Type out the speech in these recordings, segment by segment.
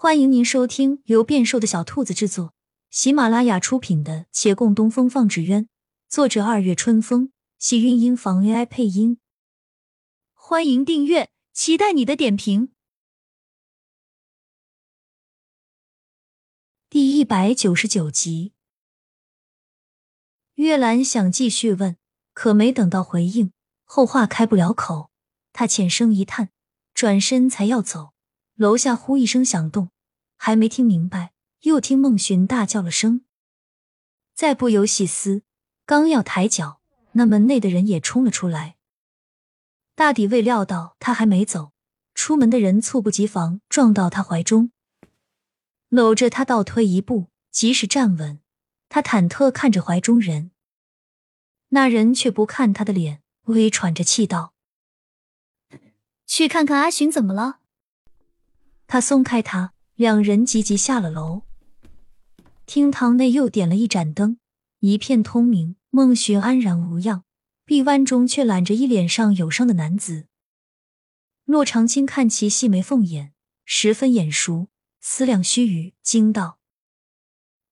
欢迎您收听由变瘦的小兔子制作、喜马拉雅出品的《且共东风放纸鸢》，作者二月春风，喜韵音房 AI 配音。欢迎订阅，期待你的点评。第一百九十九集，月兰想继续问，可没等到回应，后话开不了口。她浅声一叹，转身才要走。楼下呼一声响动，还没听明白，又听孟寻大叫了声。再不由细思，刚要抬脚，那门内的人也冲了出来。大抵未料到他还没走，出门的人猝不及防撞到他怀中，搂着他倒退一步，即使站稳，他忐忑看着怀中人，那人却不看他的脸，微喘着气道：“去看看阿寻怎么了。”他松开他，两人急急下了楼。厅堂内又点了一盏灯，一片通明。孟寻安然无恙，臂弯中却揽着一脸上有伤的男子。骆长青看其细眉凤眼，十分眼熟，思量须臾，惊道：“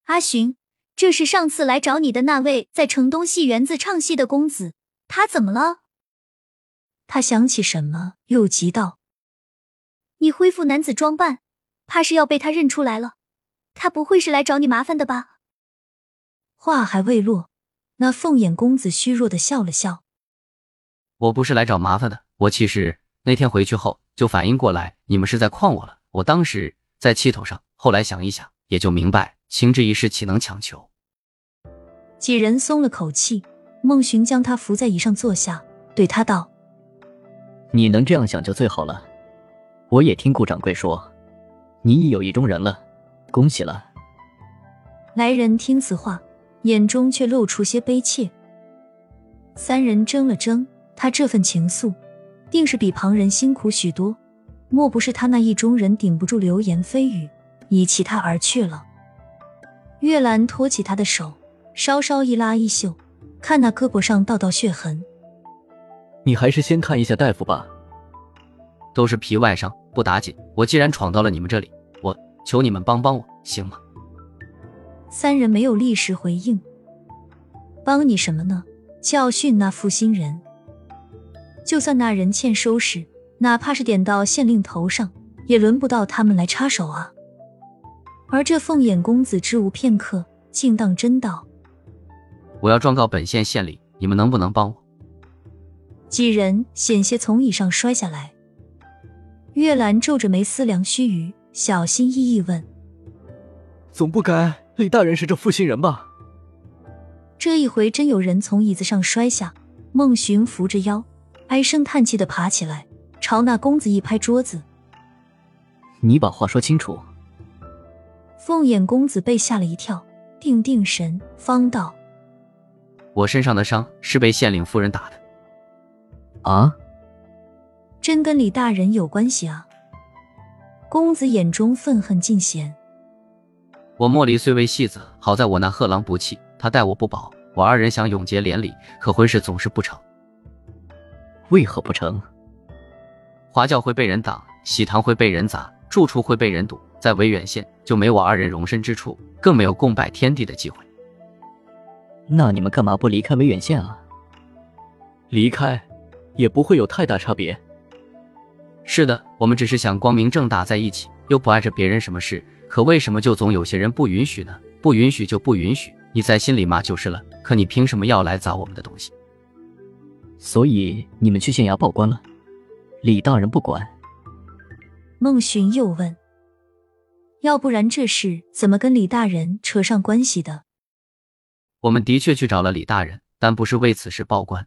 阿寻，这是上次来找你的那位在城东戏园子唱戏的公子，他怎么了？”他想起什么，又急道。你恢复男子装扮，怕是要被他认出来了。他不会是来找你麻烦的吧？话还未落，那凤眼公子虚弱的笑了笑：“我不是来找麻烦的，我其实那天回去后就反应过来，你们是在诓我了。我当时在气头上，后来想一想，也就明白，情之一事岂能强求？”几人松了口气。孟寻将他扶在椅上坐下，对他道：“你能这样想就最好了。”我也听顾掌柜说，你已有意中人了，恭喜了。来人听此话，眼中却露出些悲切。三人争了争，他这份情愫，定是比旁人辛苦许多。莫不是他那意中人顶不住流言蜚语，已弃他而去了？月兰托起他的手，稍稍一拉衣袖，看那胳膊上道道血痕。你还是先看一下大夫吧。都是皮外伤，不打紧。我既然闯到了你们这里，我求你们帮帮我，行吗？三人没有立时回应。帮你什么呢？教训那负心人。就算那人欠收拾，哪怕是点到县令头上，也轮不到他们来插手啊。而这凤眼公子支吾片刻，竟当真道：“我要状告本县县令，你们能不能帮我？”几人险些从椅上摔下来。月兰皱着眉思量须臾，小心翼翼问：“总不该李大人是这负心人吧？”这一回真有人从椅子上摔下，孟寻扶着腰，唉声叹气的爬起来，朝那公子一拍桌子：“你把话说清楚！”凤眼公子被吓了一跳，定定神，方道：“我身上的伤是被县令夫人打的。”啊！真跟李大人有关系啊！公子眼中愤恨尽显。我莫离虽为戏子，好在我那贺郎不弃，他待我不薄。我二人想永结连理，可婚事总是不成。为何不成？华教会被人挡，喜堂会被人砸，住处会被人堵，在维远县就没我二人容身之处，更没有共拜天地的机会。那你们干嘛不离开维远县啊？离开，也不会有太大差别。是的，我们只是想光明正大在一起，又不碍着别人什么事。可为什么就总有些人不允许呢？不允许就不允许，你在心里骂就是了。可你凭什么要来砸我们的东西？所以你们去县衙报官了，李大人不管。孟寻又问：“要不然这事怎么跟李大人扯上关系的？”我们的确去找了李大人，但不是为此事报官。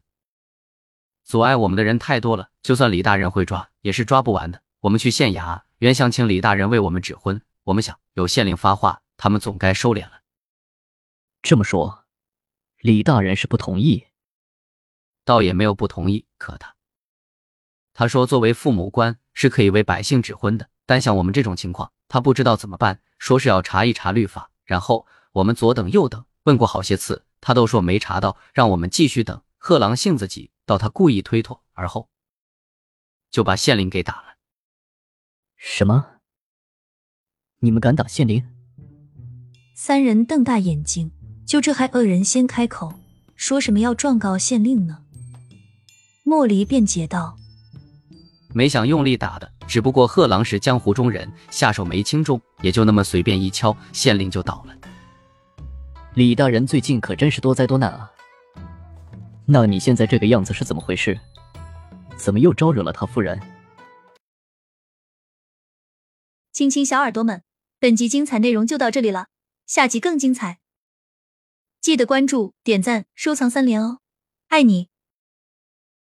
阻碍我们的人太多了，就算李大人会抓，也是抓不完的。我们去县衙，原想请李大人为我们指婚。我们想，有县令发话，他们总该收敛了。这么说，李大人是不同意？倒也没有不同意，可他他说，作为父母官是可以为百姓指婚的，但像我们这种情况，他不知道怎么办，说是要查一查律法。然后我们左等右等，问过好些次，他都说没查到，让我们继续等。贺郎性子急。到他故意推脱，而后就把县令给打了。什么？你们敢打县令？三人瞪大眼睛，就这还恶人先开口，说什么要状告县令呢？莫离辩解道：“没想用力打的，只不过贺郎是江湖中人，下手没轻重，也就那么随便一敲，县令就倒了。李大人最近可真是多灾多难啊！那你现在这个样子是怎么回事？怎么又招惹了他夫人？”亲亲小耳朵们，本集精彩内容就到这里了，下集更精彩，记得关注、点赞、收藏三连哦，爱你！